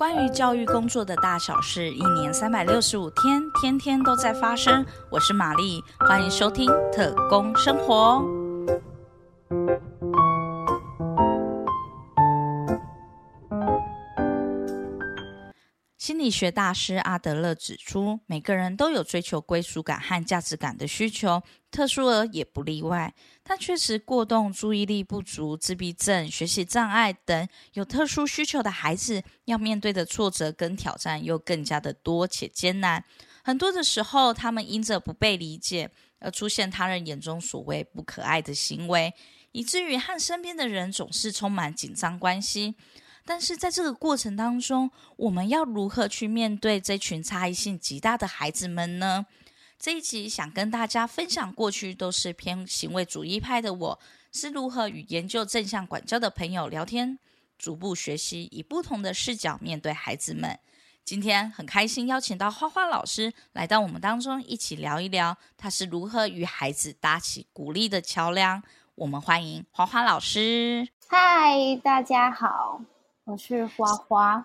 关于教育工作的大小事，一年三百六十五天，天天都在发生。我是玛丽，欢迎收听特工生活。医学大师阿德勒指出，每个人都有追求归属感和价值感的需求，特殊儿也不例外。但确实，过动、注意力不足、自闭症、学习障碍等有特殊需求的孩子，要面对的挫折跟挑战又更加的多且艰难。很多的时候，他们因着不被理解，而出现他人眼中所谓不可爱的行为，以至于和身边的人总是充满紧张关系。但是在这个过程当中，我们要如何去面对这群差异性极大的孩子们呢？这一集想跟大家分享，过去都是偏行为主义派的我，是如何与研究正向管教的朋友聊天，逐步学习以不同的视角面对孩子们。今天很开心邀请到花花老师来到我们当中，一起聊一聊他是如何与孩子搭起鼓励的桥梁。我们欢迎花花老师。嗨，大家好。我是花花。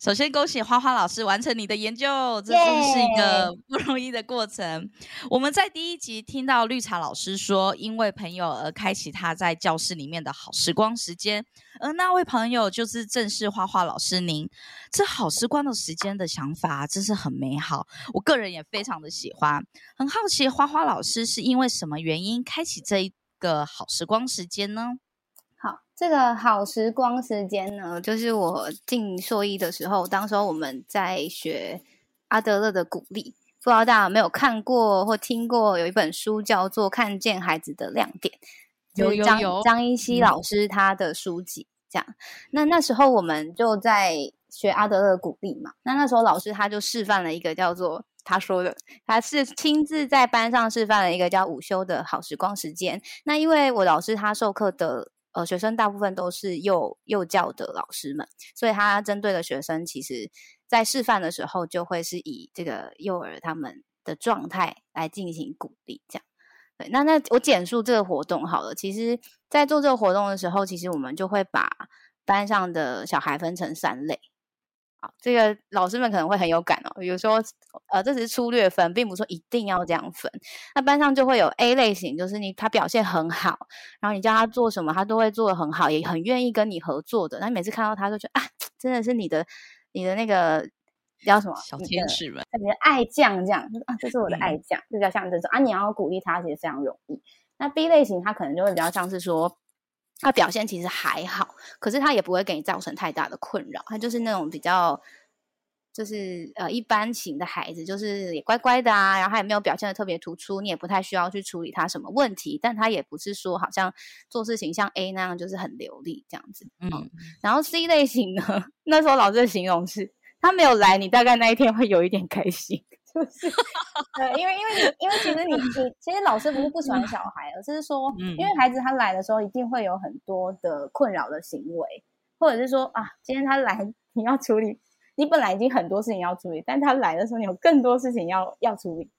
首先，恭喜花花老师完成你的研究，这真是一个不容易的过程。我们在第一集听到绿茶老师说，因为朋友而开启他在教室里面的好时光时间，而那位朋友就是正是花花老师您。这好时光的时间的想法真是很美好，我个人也非常的喜欢。很好奇，花花老师是因为什么原因开启这一个好时光时间呢？好，这个好时光时间呢，就是我进硕一的时候，当时候我们在学阿德勒的鼓励，不知道大家有没有看过或听过？有一本书叫做《看见孩子的亮点》，有有有，张一熙老师他的书籍。这样，那那时候我们就在学阿德勒鼓励嘛。那那时候老师他就示范了一个叫做他说的，他是亲自在班上示范了一个叫午休的好时光时间。那因为我老师他授课的。呃，学生大部分都是幼幼教的老师们，所以他针对的学生，其实在示范的时候，就会是以这个幼儿他们的状态来进行鼓励，这样。对，那那我简述这个活动好了。其实，在做这个活动的时候，其实我们就会把班上的小孩分成三类。这个老师们可能会很有感哦。比如说，呃，这只是粗略分，并不是说一定要这样分。那班上就会有 A 类型，就是你他表现很好，然后你叫他做什么，他都会做的很好，也很愿意跟你合作的。那每次看到他，就觉得啊，真的是你的你的那个叫什么小天使们，你的爱将这样，啊，这是我的爱将，就比较像这种啊。你要鼓励他，其实非常容易。那 B 类型，他可能就会比较像是说。他表现其实还好，可是他也不会给你造成太大的困扰。他就是那种比较，就是呃一般型的孩子，就是也乖乖的啊，然后他也没有表现的特别突出，你也不太需要去处理他什么问题。但他也不是说好像做事情像 A 那样就是很流利这样子。嗯，然后 C 类型呢，那时候老师的形容是，他没有来，你大概那一天会有一点开心。就是对，因为因为你因为其实你你其实老师不是不喜欢小孩，而是说，因为孩子他来的时候一定会有很多的困扰的行为，或者是说啊，今天他来你要处理，你本来已经很多事情要处理，但他来的时候你有更多事情要要处理，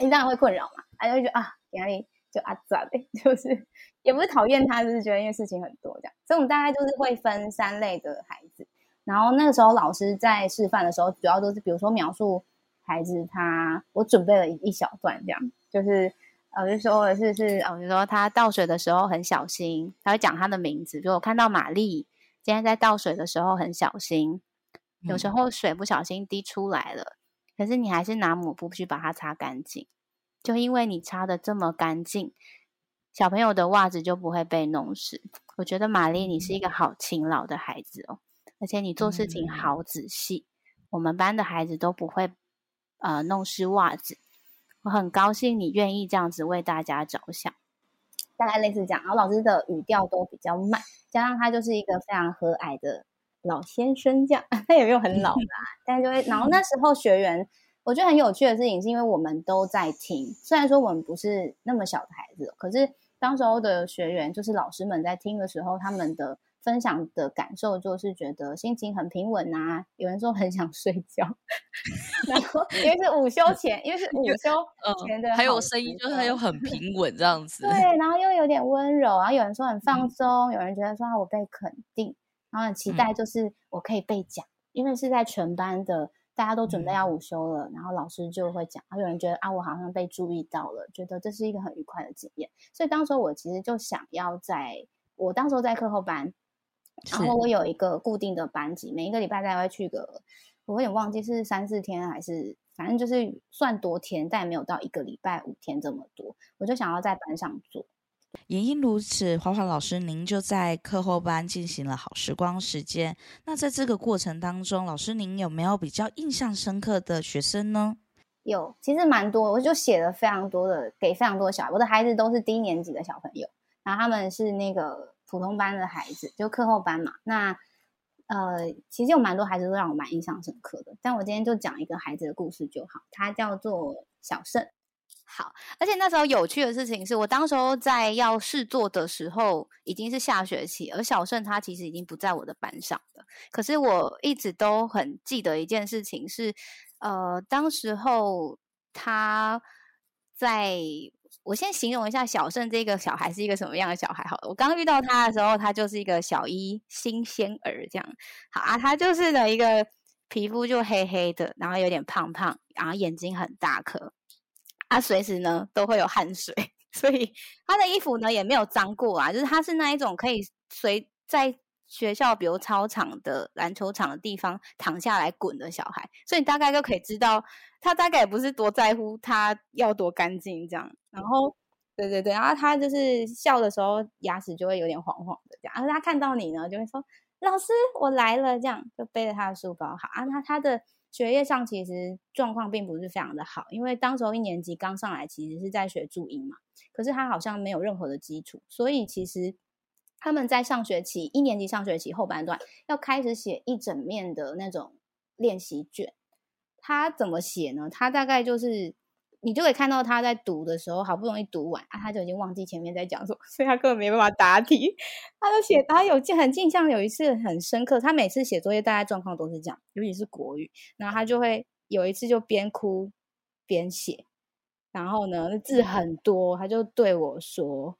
你当然会困扰嘛，他就会觉得啊压力就啊咋的，就是也不是讨厌他，就是觉得因为事情很多这样，所以我们大概就是会分三类的孩子，然后那个时候老师在示范的时候，主要都是比如说描述。孩子他，我准备了一一小段，这样就是，呃，就说是是，呃，就说他倒水的时候很小心，他会讲他的名字，比如我看到玛丽今天在倒水的时候很小心，有时候水不小心滴出来了，可是你还是拿抹布去把它擦干净，就因为你擦的这么干净，小朋友的袜子就不会被弄湿。我觉得玛丽你是一个好勤劳的孩子哦，而且你做事情好仔细，我们班的孩子都不会。呃，弄湿袜子，我很高兴你愿意这样子为大家着想，大概类似这样。然后老师的语调都比较慢，加上他就是一个非常和蔼的老先生，这样 他也没有很老啦，但是就会。然后 那时候学员，我觉得很有趣的事情，是因为我们都在听，虽然说我们不是那么小的孩子，可是当时候的学员，就是老师们在听的时候，他们的。分享的感受就是觉得心情很平稳啊，有人说很想睡觉，然后因为是午休前，因为是 午休前的，还有声音就是又很 平稳这样子，对，然后又有点温柔，然后有人说很放松，有人觉得说我被肯定，然后很期待就是我可以被讲因为是在全班的。大家都准备要午休了，然后老师就会讲，有人觉得啊，我好像被注意到了，觉得这是一个很愉快的经验。所以当时我其实就想要在，我当时在课后班，然后我有一个固定的班级，每一个礼拜大概会去个，我有点忘记是三四天还是，反正就是算多天，但也没有到一个礼拜五天这么多。我就想要在班上做。也因如此，华华老师，您就在课后班进行了好时光时间。那在这个过程当中，老师您有没有比较印象深刻的学生呢？有，其实蛮多，我就写了非常多的给非常多小孩。我的孩子都是低年级的小朋友，然后他们是那个普通班的孩子，就课后班嘛。那呃，其实有蛮多孩子都让我蛮印象深刻的。但我今天就讲一个孩子的故事就好，他叫做小盛。好，而且那时候有趣的事情是我当时候在要试做的时候，已经是下学期，而小盛他其实已经不在我的班上了。可是我一直都很记得一件事情是，呃，当时候他在，我先形容一下小盛这个小孩是一个什么样的小孩。好了，我刚遇到他的时候，他就是一个小一新鲜儿这样。好啊，他就是的一个皮肤就黑黑的，然后有点胖胖，然后眼睛很大颗。他随时呢都会有汗水，所以他的衣服呢也没有脏过啊。就是他是那一种可以随在学校，比如操场的篮球场的地方躺下来滚的小孩，所以你大概就可以知道他大概也不是多在乎他要多干净这样。然后，对对对，然后他就是笑的时候牙齿就会有点黄黄的这样。然后他看到你呢，就会说：“老师，我来了。”这样就背着他的书包。好啊，那他的。学业上其实状况并不是非常的好，因为当时候一年级刚上来，其实是在学注音嘛，可是他好像没有任何的基础，所以其实他们在上学期一年级上学期后半段要开始写一整面的那种练习卷，他怎么写呢？他大概就是。你就可以看到他在读的时候，好不容易读完啊，他就已经忘记前面在讲什么，所以他根本没办法答题。他都写，他有很印象，有一次很深刻。他每次写作业大概状况都是这样，尤其是国语，然后他就会有一次就边哭边写，然后呢字很多，他就对我说：“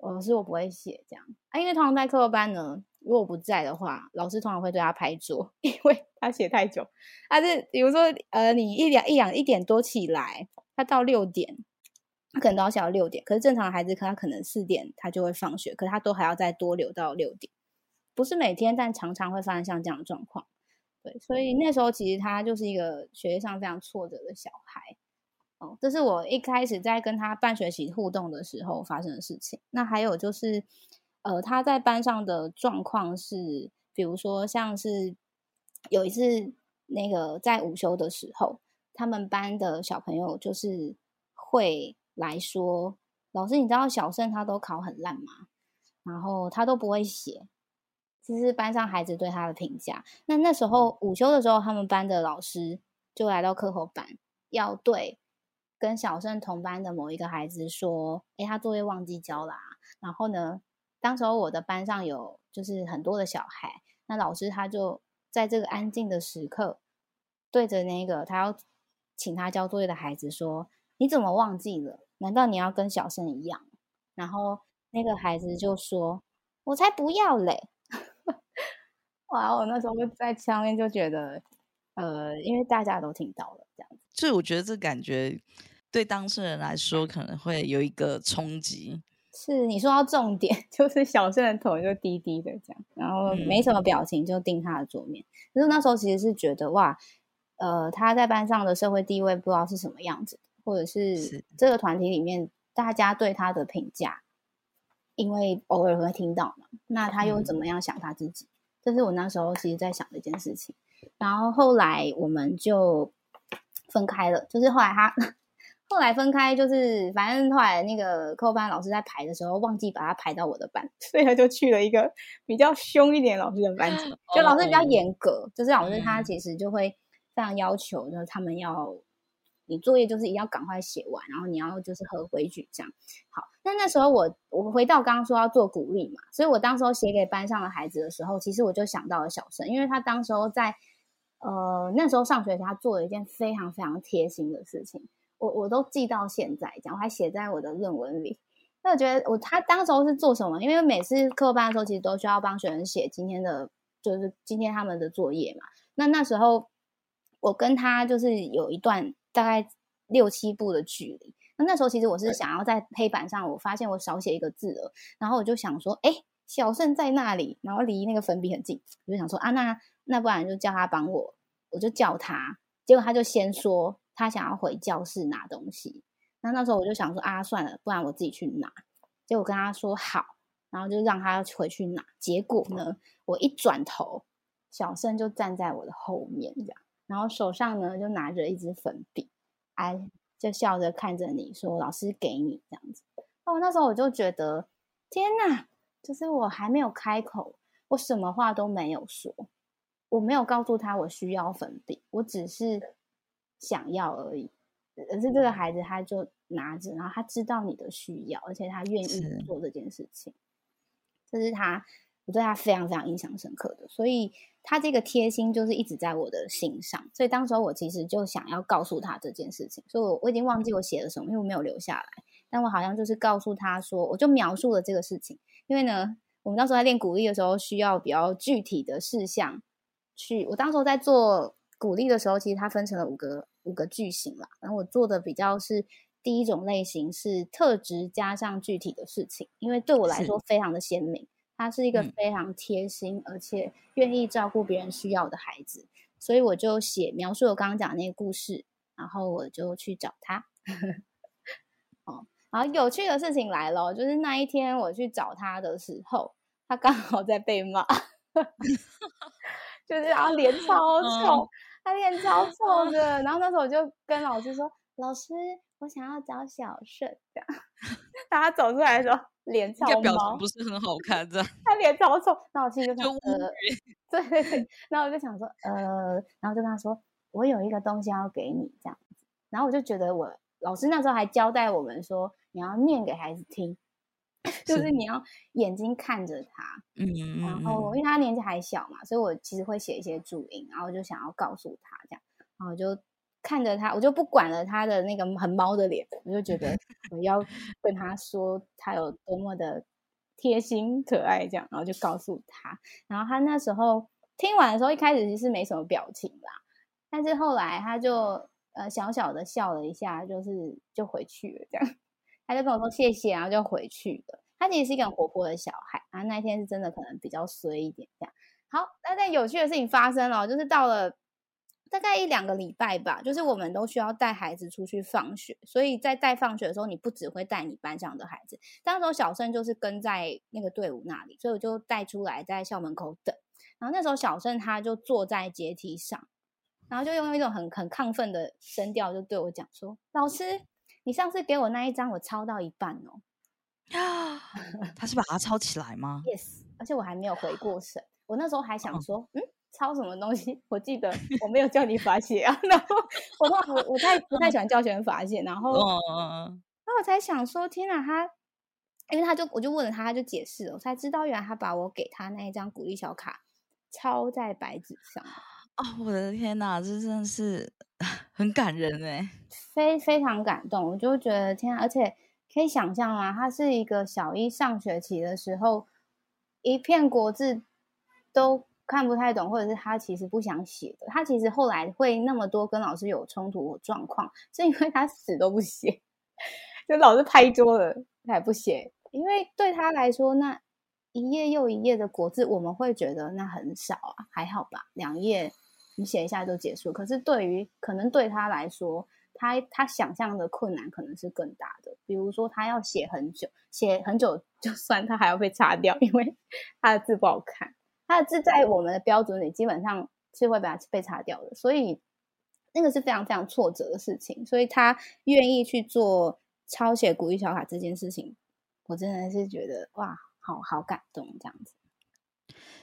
老师，我不会写这样啊。”因为通常在课班呢，如果不在的话，老师通常会对他拍桌，因为他写太久。他是比如说，呃，你一两一两一点多起来。他到六点，他可能都要写到六点。可是正常的孩子，他可能四点他就会放学，可他都还要再多留到六点。不是每天，但常常会发生像这样的状况。对，所以那时候其实他就是一个学业上非常挫折的小孩。哦，这是我一开始在跟他半学期互动的时候发生的事情。那还有就是，呃，他在班上的状况是，比如说像是有一次那个在午休的时候。他们班的小朋友就是会来说：“老师，你知道小盛他都考很烂吗？然后他都不会写。”这是班上孩子对他的评价。那那时候午休的时候，他们班的老师就来到课后班，要对跟小盛同班的某一个孩子说：“哎，他作业忘记交啦。”然后呢，当时候我的班上有就是很多的小孩，那老师他就在这个安静的时刻，对着那个他要。请他交作业的孩子说：“你怎么忘记了？难道你要跟小生一样？”然后那个孩子就说：“我才不要嘞！” 哇！我那时候在上面就觉得，呃，因为大家都听到了这样子，所以我觉得这感觉对当事人来说可能会有一个冲击。是你说到重点，就是小盛的头就低低的这样，然后没什么表情，就盯他的桌面。可是那时候其实是觉得哇。呃，他在班上的社会地位不知道是什么样子，或者是这个团体里面大家对他的评价，因为偶尔会听到嘛，那他又怎么样想他自己？这是我那时候其实在想的一件事情。然后后来我们就分开了，就是后来他后来分开，就是反正后来那个课班老师在排的时候忘记把他排到我的班，所以他就去了一个比较凶一点老师的班级，就老师比较严格，就是老师他其实就会。非常要求，就是他们要你作业就是一定要赶快写完，然后你要就是合规矩这样。好，那那时候我我回到刚刚说要做鼓励嘛，所以我当时候写给班上的孩子的时候，其实我就想到了小生，因为他当时候在呃那时候上学时，他做了一件非常非常贴心的事情，我我都记到现在，讲我还写在我的论文里。那我觉得我他当时候是做什么？因为每次课班的时候，其实都需要帮学生写今天的就是今天他们的作业嘛。那那时候我跟他就是有一段大概六七步的距离。那那时候其实我是想要在黑板上，我发现我少写一个字了，然后我就想说，哎，小盛在那里，然后离那个粉笔很近，我就想说啊，那那不然就叫他帮我，我就叫他，结果他就先说他想要回教室拿东西。那那时候我就想说啊，算了，不然我自己去拿。结果跟他说好，然后就让他回去拿。结果呢，我一转头，小盛就站在我的后面这样，然后手上呢就拿着一支粉笔，哎，就笑着看着你说：“老师给你这样子。”哦，那时候我就觉得天哪，就是我还没有开口，我什么话都没有说，我没有告诉他我需要粉笔，我只是想要而已。可是这个孩子他就拿着，然后他知道你的需要，而且他愿意做这件事情，这是他我对他非常非常印象深刻的，所以他这个贴心就是一直在我的心上。所以当时候我其实就想要告诉他这件事情，所以我我已经忘记我写了什么，因为我没有留下来。但我好像就是告诉他说，我就描述了这个事情，因为呢，我们当时在练鼓励的时候，需要比较具体的事项去。我当时候在做鼓励的时候，其实它分成了五个。五个句型啦，然后我做的比较是第一种类型，是特质加上具体的事情，因为对我来说非常的鲜明，他是一个非常贴心而且愿意照顾别人需要的孩子，所以我就写描述我刚刚讲的那个故事，然后我就去找他。哦，然后有趣的事情来了，就是那一天我去找他的时候，他刚好在被骂，就是他脸超臭。他脸超臭的，然后那时候我就跟老师说：“老师，我想要找小顺。”这样，他走出来的时候脸超表情不是很好看，这样。他脸超臭，那我其实就想，呃，对 对对，然后我就想说，呃，然后就跟他说：“我有一个东西要给你，这样子。”然后我就觉得，我老师那时候还交代我们说，你要念给孩子听。就是你要眼睛看着他，嗯，然后因为他年纪还小嘛，所以我其实会写一些注音，然后就想要告诉他这样，然后就看着他，我就不管了他的那个很猫的脸，我就觉得我要跟他说他有多么的贴心可爱这样，然后就告诉他，然后他那时候听完的时候，一开始其实没什么表情啦，但是后来他就呃小小的笑了一下，就是就回去了这样。他就跟我说谢谢，然后就回去了。他其实是一个很活泼的小孩，啊那一天是真的可能比较衰一点这样。好，那在有趣的事情发生了，就是到了大概一两个礼拜吧，就是我们都需要带孩子出去放学，所以在带放学的时候，你不只会带你班上的孩子。当时候小盛就是跟在那个队伍那里，所以我就带出来在校门口等。然后那时候小盛他就坐在阶梯上，然后就用一种很很亢奋的声调就对我讲说：“老师。”你上次给我那一张，我抄到一半哦。啊，他是把它抄起来吗？Yes，而且我还没有回过神。我那时候还想说，嗯，抄什么东西？我记得我没有叫你罚写啊。然后我我我太不太喜欢叫学生罚写。然后，然后我才想说，天哪，他，因为他就我就问了他，他就解释了，我才知道原来他把我给他那一张鼓励小卡抄在白纸上。哦，我的天哪，这真的是很感人哎，非非常感动。我就觉得天，而且可以想象啊，他是一个小一上学期的时候，一片国字都看不太懂，或者是他其实不想写的。他其实后来会那么多跟老师有冲突状况，是因为他死都不写，就老是拍桌子，他也不写。因为对他来说，那一页又一页的国字，我们会觉得那很少啊，还好吧，两页。你写一下就结束，可是对于可能对他来说，他他想象的困难可能是更大的。比如说，他要写很久，写很久，就算他还要被擦掉，因为 他的字不好看。他的字在我们的标准里基本上是会被被擦掉的，所以那个是非常非常挫折的事情。所以他愿意去做抄写鼓励小卡这件事情，我真的是觉得哇，好好感动这样子。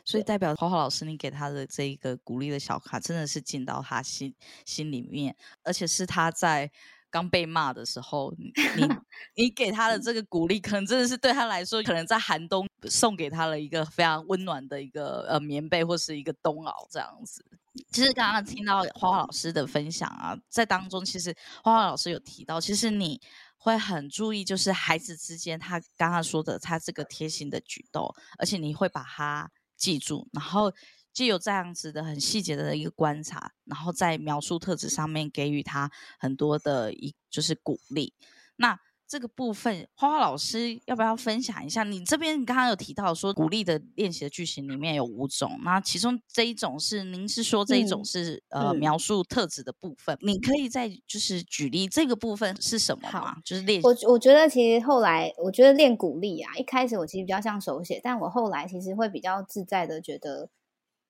所以代表花花老师，你给他的这一个鼓励的小卡，真的是进到他心心里面，而且是他在刚被骂的时候，你 你给他的这个鼓励，可能真的是对他来说，可能在寒冬送给他了一个非常温暖的一个呃棉被或是一个冬袄这样子。其实刚刚听到花花老师的分享啊，在当中其实花花老师有提到，其实你会很注意，就是孩子之间他刚刚说的他这个贴心的举动，而且你会把他。记住，然后既有这样子的很细节的一个观察，然后在描述特质上面给予他很多的一就是鼓励。那这个部分，花花老师要不要分享一下？你这边你刚刚有提到说鼓励的练习的句型里面有五种，那其中这一种是您是说这一种是呃描述特质的部分，你可以再就是举例这个部分是什么吗？就是练我我觉得其实后来我觉得练鼓励啊，一开始我其实比较像手写，但我后来其实会比较自在的觉得，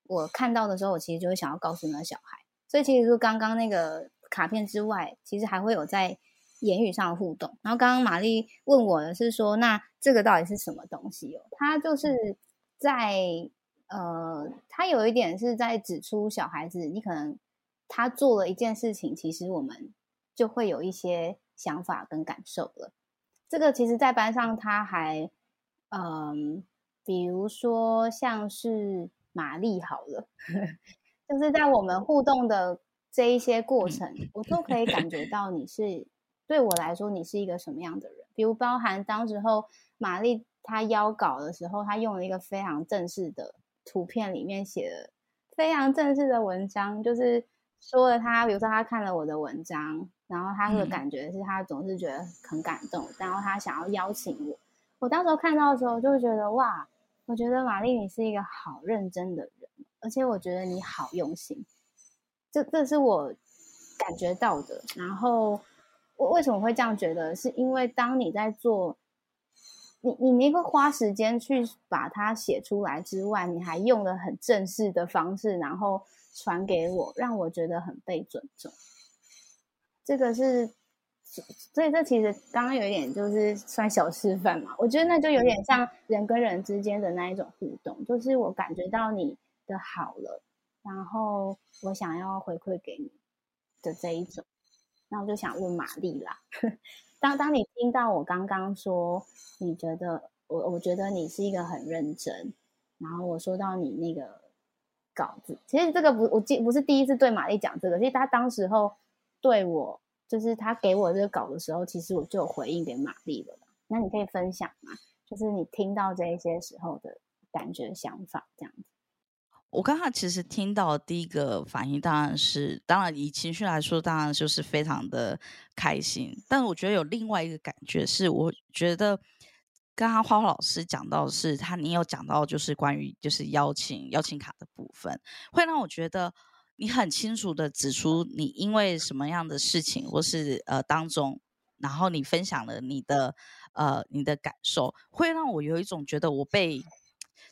我看到的时候我其实就会想要告诉那小孩，所以其实说刚刚那个卡片之外，其实还会有在。言语上的互动，然后刚刚玛丽问我的是说，那这个到底是什么东西哦？他就是在呃，他有一点是在指出小孩子，你可能他做了一件事情，其实我们就会有一些想法跟感受了。这个其实，在班上他还嗯，比如说像是玛丽好了，就是在我们互动的这一些过程，我都可以感觉到你是。对我来说，你是一个什么样的人？比如包含当时候玛丽她邀稿的时候，她用了一个非常正式的图片，里面写的非常正式的文章，就是说了她，比如说她看了我的文章，然后她的感觉是她总是觉得很感动，然后她想要邀请我。我当时候看到的时候，就会觉得哇，我觉得玛丽你是一个好认真的人，而且我觉得你好用心，这这是我感觉到的，然后。我为什么会这样觉得？是因为当你在做，你你你会花时间去把它写出来之外，你还用了很正式的方式，然后传给我，让我觉得很被尊重。这个是，所以这其实刚刚有一点就是算小示范嘛。我觉得那就有点像人跟人之间的那一种互动，就是我感觉到你的好了，然后我想要回馈给你的这一种。那我就想问玛丽啦，当当你听到我刚刚说，你觉得我我觉得你是一个很认真，然后我说到你那个稿子，其实这个不我记不是第一次对玛丽讲这个，其实他当时候对我就是他给我这个稿的时候，其实我就有回应给玛丽了。那你可以分享吗？就是你听到这一些时候的感觉、想法这样子。我刚刚其实听到第一个反应，当然是，当然以情绪来说，当然就是非常的开心。但我觉得有另外一个感觉是，我觉得刚刚花花老师讲到是他，你有讲到就是关于就是邀请邀请卡的部分，会让我觉得你很清楚的指出你因为什么样的事情或是呃当中，然后你分享了你的呃你的感受，会让我有一种觉得我被。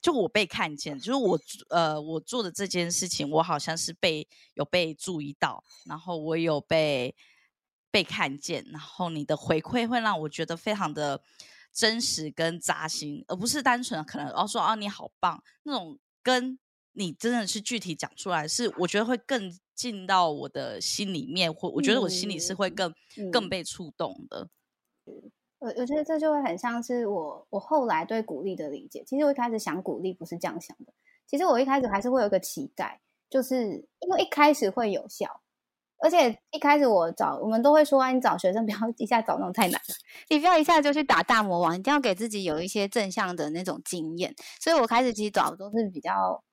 就我被看见，就是我呃，我做的这件事情，我好像是被有被注意到，然后我有被被看见，然后你的回馈会让我觉得非常的真实跟扎心，而不是单纯可能哦说啊你好棒那种，跟你真的是具体讲出来，是我觉得会更进到我的心里面，或我觉得我心里是会更更被触动的。我我觉得这就会很像是我我后来对鼓励的理解。其实我一开始想鼓励不是这样想的。其实我一开始还是会有个期待，就是因为一开始会有效，而且一开始我找我们都会说啊，你找学生不要一下找那种太难，你不要一下就去打大魔王，一定要给自己有一些正向的那种经验。所以我开始其实找都是比较，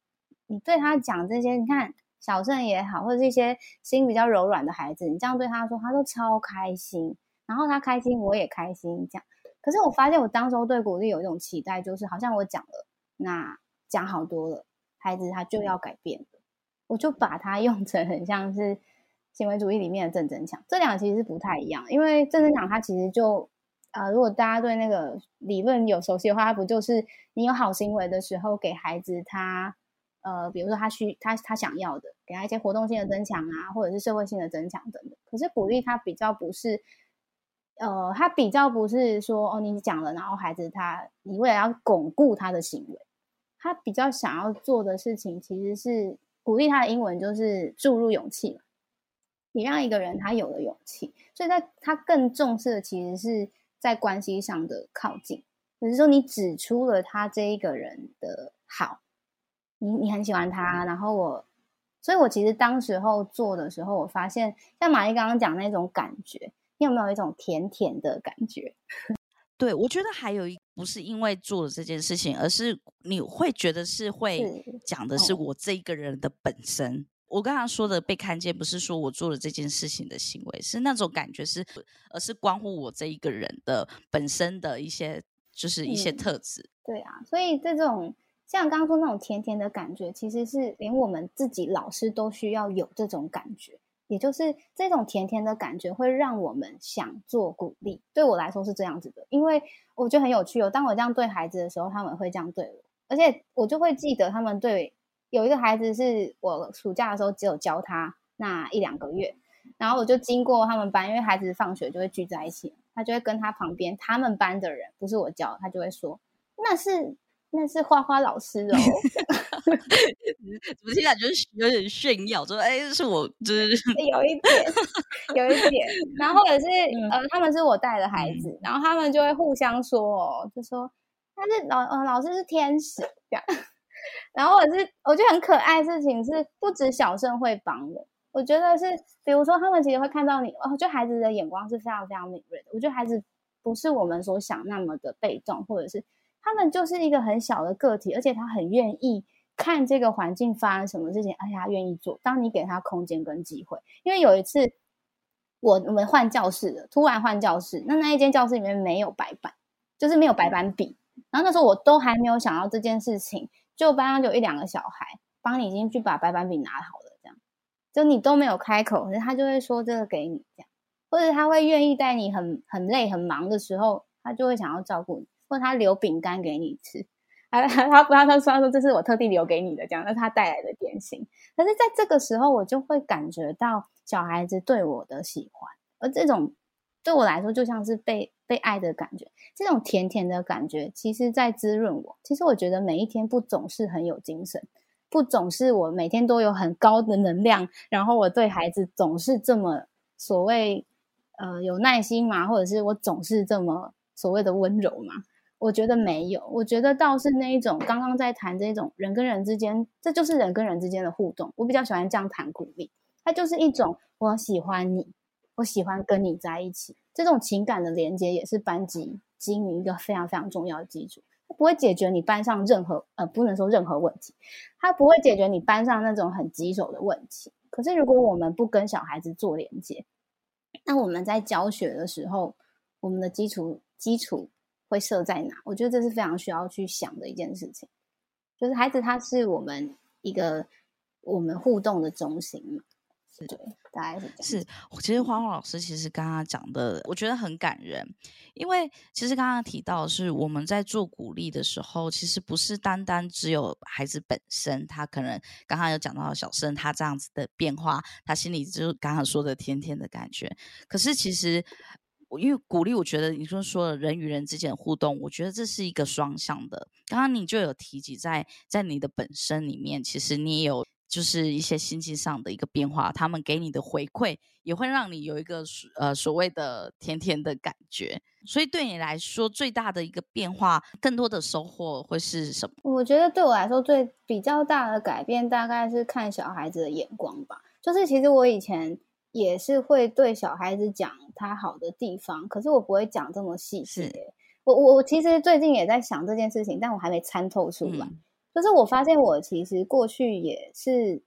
你对他讲这些，你看小盛也好，或者是一些心比较柔软的孩子，你这样对他说，他都超开心。然后他开心，我也开心，这样。可是我发现，我当时候对鼓励有一种期待，就是好像我讲了，那讲好多了，孩子他就要改变我就把它用成很像是行为主义里面的正增强，这两个其实是不太一样。因为正增强它其实就，呃，如果大家对那个理论有熟悉的话，它不就是你有好行为的时候，给孩子他，呃，比如说他需他他想要的，给他一些活动性的增强啊，或者是社会性的增强等等。可是鼓励它比较不是。呃，他比较不是说哦，你讲了，然后孩子他，你为了要巩固他的行为，他比较想要做的事情其实是鼓励他的英文就是注入勇气嘛。你让一个人他有了勇气，所以在他更重视的其实是在关系上的靠近，只是说你指出了他这一个人的好，你你很喜欢他，然后我，所以我其实当时候做的时候，我发现像玛丽刚刚讲那种感觉。你有没有一种甜甜的感觉？对，我觉得还有一不是因为做了这件事情，而是你会觉得是会讲的是我这一个人的本身。我刚刚说的被看见，不是说我做了这件事情的行为，是那种感觉是，而是关乎我这一个人的本身的一些，就是一些特质。对啊，所以这种像刚刚说那种甜甜的感觉，其实是连我们自己老师都需要有这种感觉，也就是这种甜甜的感觉会让我们想做鼓励。对我来说是这样子的，因为我觉得很有趣哦。当我这样对孩子的时候，他们会这样对我，而且我就会记得他们对。有一个孩子是我暑假的时候只有教他那一两个月，然后我就经过他们班，因为孩子放学就会聚在一起，他就会跟他旁边他们班的人，不是我教，他就会说那是那是花花老师哦，怎么听起来就是 有点炫耀，说哎是我就是有一点有一点，然后或者是 呃他们是我带的孩子，然后他们就会互相说哦，就说他是老呃老师是天使这样。然后我是我觉得很可爱的事情是，不止小盛会帮我，我觉得是，比如说他们其实会看到你，哦，就孩子的眼光是非常非常敏锐的。我觉得孩子不是我们所想那么的被动，或者是他们就是一个很小的个体，而且他很愿意看这个环境发生什么事情，而且他愿意做。当你给他空间跟机会，因为有一次我我们换教室了，突然换教室，那那一间教室里面没有白板，就是没有白板笔，然后那时候我都还没有想到这件事情。就班上就一两个小孩帮你已经去把白板笔拿好了，这样就你都没有开口，可是他就会说这个给你这样，或者他会愿意在你很很累很忙的时候，他就会想要照顾你，或者他留饼干给你吃，他他不要他说他说这是我特地留给你的这样，那是他带来的点心。可是在这个时候，我就会感觉到小孩子对我的喜欢，而这种对我来说就像是被。被爱的感觉，这种甜甜的感觉，其实在滋润我。其实我觉得每一天不总是很有精神，不总是我每天都有很高的能量，然后我对孩子总是这么所谓呃有耐心嘛，或者是我总是这么所谓的温柔嘛？我觉得没有，我觉得倒是那一种刚刚在谈这种人跟人之间，这就是人跟人之间的互动。我比较喜欢这样谈鼓励，它就是一种我喜欢你，我喜欢跟你在一起。这种情感的连接也是班级经营一个非常非常重要的基础。它不会解决你班上任何呃，不能说任何问题，它不会解决你班上那种很棘手的问题。可是如果我们不跟小孩子做连接，那我们在教学的时候，我们的基础基础会设在哪？我觉得这是非常需要去想的一件事情。就是孩子他是我们一个我们互动的中心嘛。对，大概是是。其实花花老师其实刚刚讲的，我觉得很感人，因为其实刚刚提到是我们在做鼓励的时候，其实不是单单只有孩子本身，他可能刚刚有讲到小生他这样子的变化，他心里就刚刚说的甜甜的感觉。可是其实，因为鼓励，我觉得你说说人与人之间的互动，我觉得这是一个双向的。刚刚你就有提及在在你的本身里面，其实你也有。就是一些心境上的一个变化，他们给你的回馈也会让你有一个呃所谓的甜甜的感觉。所以对你来说，最大的一个变化，更多的收获会是什么？我觉得对我来说，最比较大的改变，大概是看小孩子的眼光吧。就是其实我以前也是会对小孩子讲他好的地方，可是我不会讲这么细致。我我我其实最近也在想这件事情，但我还没参透出来。就是我发现，我其实过去也是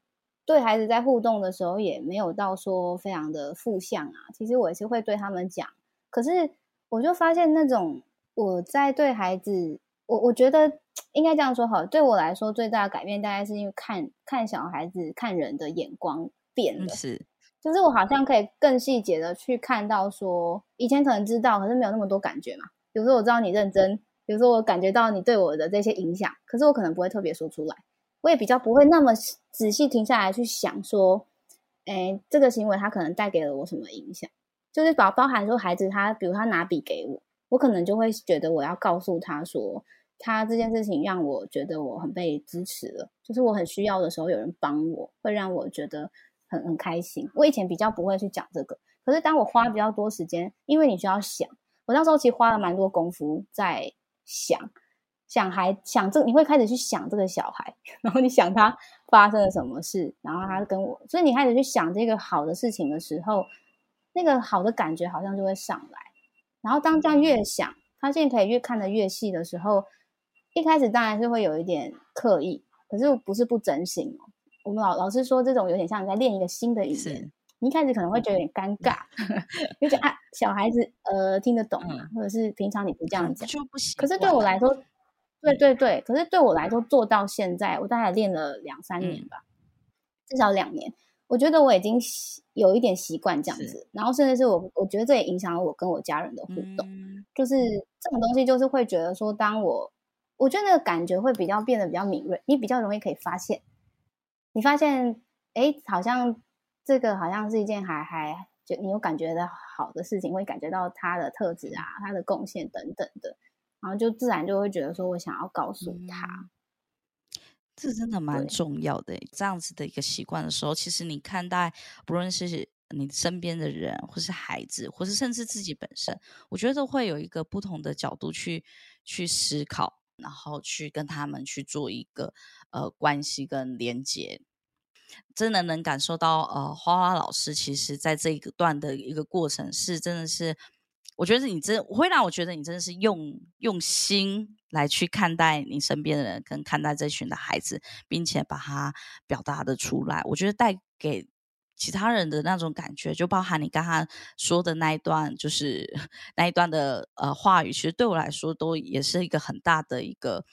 对孩子在互动的时候，也没有到说非常的负向啊。其实我也是会对他们讲，可是我就发现那种我在对孩子，我我觉得应该这样说好。对我来说，最大的改变大概是因为看看小孩子看人的眼光变了，是，就是我好像可以更细节的去看到说，以前可能知道，可是没有那么多感觉嘛。比如说我知道你认真。比如说，我感觉到你对我的这些影响，可是我可能不会特别说出来，我也比较不会那么仔细停下来去想说，哎，这个行为他可能带给了我什么影响？就是包包含说，孩子他，比如他拿笔给我，我可能就会觉得我要告诉他说，他这件事情让我觉得我很被支持了，就是我很需要的时候有人帮我，会让我觉得很很开心。我以前比较不会去讲这个，可是当我花比较多时间，因为你需要想，我那时候其实花了蛮多功夫在。想想孩想这，你会开始去想这个小孩，然后你想他发生了什么事，然后他跟我，所以你开始去想这个好的事情的时候，那个好的感觉好像就会上来。然后当这样越想，发现可以越看得越细的时候，一开始当然是会有一点刻意，可是不是不真心哦。我们老老师说，这种有点像你在练一个新的语言。你一开始可能会觉得有点尴尬，就觉得啊，小孩子呃听得懂嘛，或者是平常你不这样讲，就不行。可是对我来说，对对对，可是对我来说做到现在，我大概练了两三年吧，至少两年。我觉得我已经有一点习惯这样子，然后甚至是我，我觉得这也影响了我跟我家人的互动。就是这种东西，就是会觉得说，当我我觉得那个感觉会比较变得比较敏锐，你比较容易可以发现，你发现哎，好像。这个好像是一件还还就你有感觉到好的事情，会感觉到他的特质啊，他的贡献等等的，然后就自然就会觉得说我想要告诉他，这真的蛮重要的。这样子的一个习惯的时候，其实你看待不论是你身边的人，或是孩子，或是甚至自己本身，我觉得都会有一个不同的角度去去思考，然后去跟他们去做一个呃关系跟连接。真的能感受到，呃，花花老师其实在这一个段的一个过程是真的是，我觉得你真会让我觉得你真的是用用心来去看待你身边的人，跟看待这群的孩子，并且把它表达的出来。我觉得带给其他人的那种感觉，就包含你刚刚说的那一段，就是 那一段的呃话语，其实对我来说都也是一个很大的一个。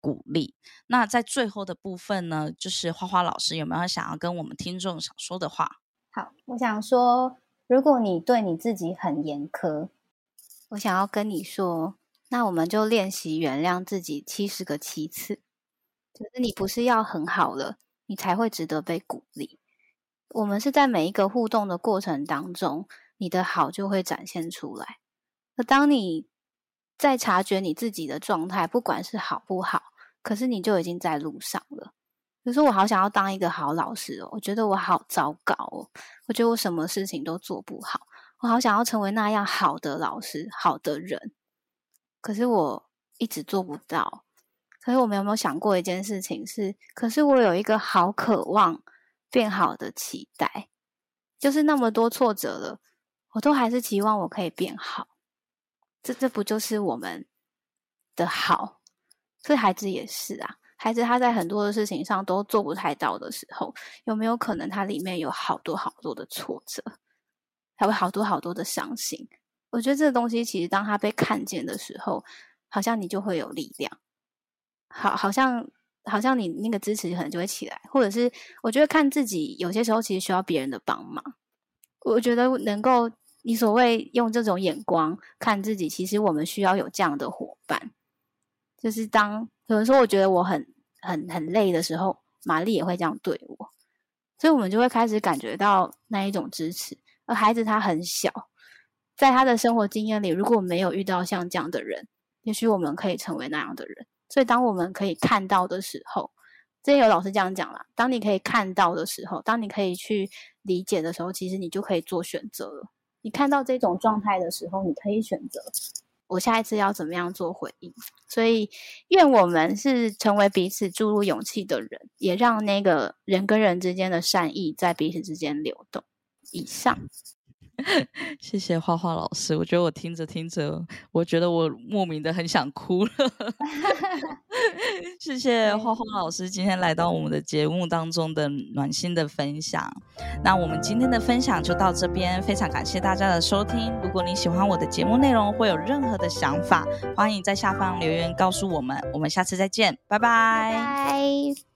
鼓励。那在最后的部分呢，就是花花老师有没有想要跟我们听众想说的话？好，我想说，如果你对你自己很严苛，我想要跟你说，那我们就练习原谅自己七十个七次。就是你不是要很好了，你才会值得被鼓励。我们是在每一个互动的过程当中，你的好就会展现出来。那当你在察觉你自己的状态，不管是好不好，可是你就已经在路上了。可是我好想要当一个好老师哦，我觉得我好糟糕哦，我觉得我什么事情都做不好，我好想要成为那样好的老师、好的人，可是我一直做不到。可是我们有没有想过一件事情是？可是我有一个好渴望变好的期待，就是那么多挫折了，我都还是期望我可以变好。这这不就是我们的好？所以孩子也是啊。孩子他在很多的事情上都做不太到的时候，有没有可能他里面有好多好多的挫折，还有好多好多的伤心？我觉得这个东西其实当他被看见的时候，好像你就会有力量。好，好像好像你那个支持可能就会起来，或者是我觉得看自己有些时候其实需要别人的帮忙。我觉得能够。你所谓用这种眼光看自己，其实我们需要有这样的伙伴。就是当有人说我觉得我很很很累的时候，玛丽也会这样对我，所以我们就会开始感觉到那一种支持。而孩子他很小，在他的生活经验里，如果没有遇到像这样的人，也许我们可以成为那样的人。所以当我们可以看到的时候，之前有老师这样讲了：当你可以看到的时候，当你可以去理解的时候，其实你就可以做选择了。你看到这种状态的时候，你可以选择我下一次要怎么样做回应。所以，愿我们是成为彼此注入勇气的人，也让那个人跟人之间的善意在彼此之间流动。以上。谢谢花花老师，我觉得我听着听着，我觉得我莫名的很想哭了。谢谢花花老师今天来到我们的节目当中的暖心的分享。那我们今天的分享就到这边，非常感谢大家的收听。如果你喜欢我的节目内容，或有任何的想法，欢迎在下方留言告诉我们。我们下次再见，拜拜。